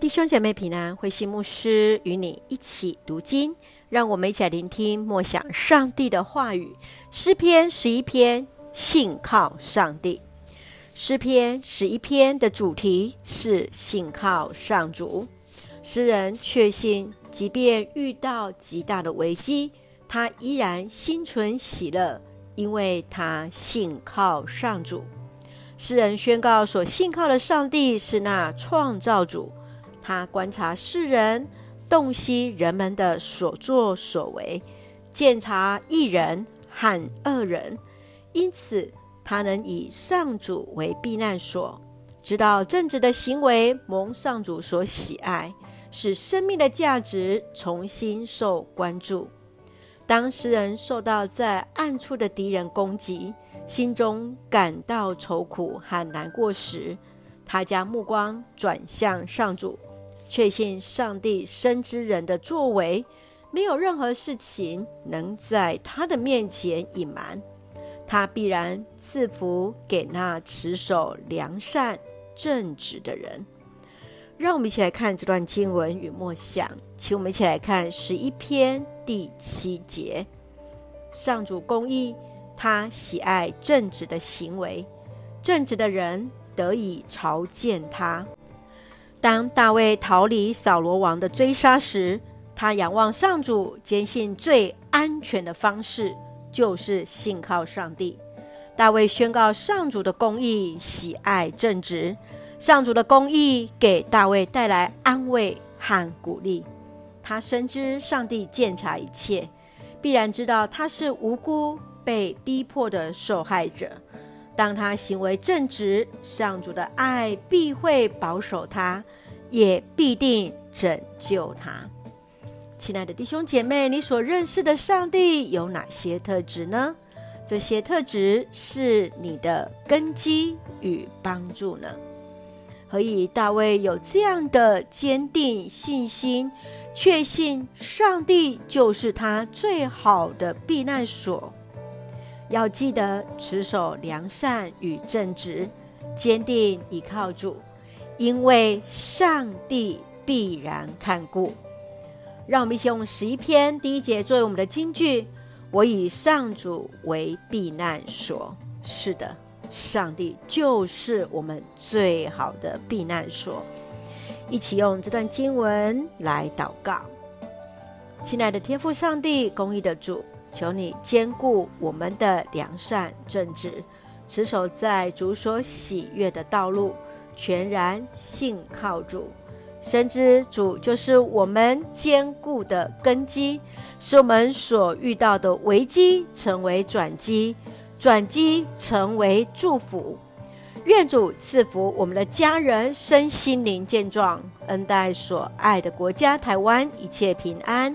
弟兄姐妹平安，慧心牧师与你一起读经，让我们一起来聆听默想上帝的话语。诗篇十一篇，信靠上帝。诗篇十一篇的主题是信靠上主。诗人确信，即便遇到极大的危机，他依然心存喜乐，因为他信靠上主。诗人宣告，所信靠的上帝是那创造主。他观察世人，洞悉人们的所作所为，鉴察义人和恶人，因此他能以上主为避难所，知道正直的行为蒙上主所喜爱，使生命的价值重新受关注。当诗人受到在暗处的敌人攻击，心中感到愁苦和难过时，他将目光转向上主。确信上帝深知人的作为，没有任何事情能在他的面前隐瞒，他必然赐福给那持守良善正直的人。让我们一起来看这段经文与默想，请我们一起来看十一篇第七节：上主公义，他喜爱正直的行为，正直的人得以朝见他。当大卫逃离扫罗王的追杀时，他仰望上主，坚信最安全的方式就是信靠上帝。大卫宣告上主的公义，喜爱正直。上主的公义给大卫带来安慰和鼓励。他深知上帝鉴察一切，必然知道他是无辜被逼迫的受害者。当他行为正直，上主的爱必会保守他，也必定拯救他。亲爱的弟兄姐妹，你所认识的上帝有哪些特质呢？这些特质是你的根基与帮助呢？何以大卫有这样的坚定信心，确信上帝就是他最好的避难所？要记得持守良善与正直，坚定依靠主，因为上帝必然看顾。让我们一起用十一篇第一节作为我们的金句：我以上主为避难所。是的，上帝就是我们最好的避难所。一起用这段经文来祷告，亲爱的天父上帝，公义的主。求你坚固我们的良善正直，持守在主所喜悦的道路，全然信靠主，深知主就是我们坚固的根基，使我们所遇到的危机成为转机，转机成为祝福。愿主赐福我们的家人身心灵健壮，恩待所爱的国家台湾一切平安，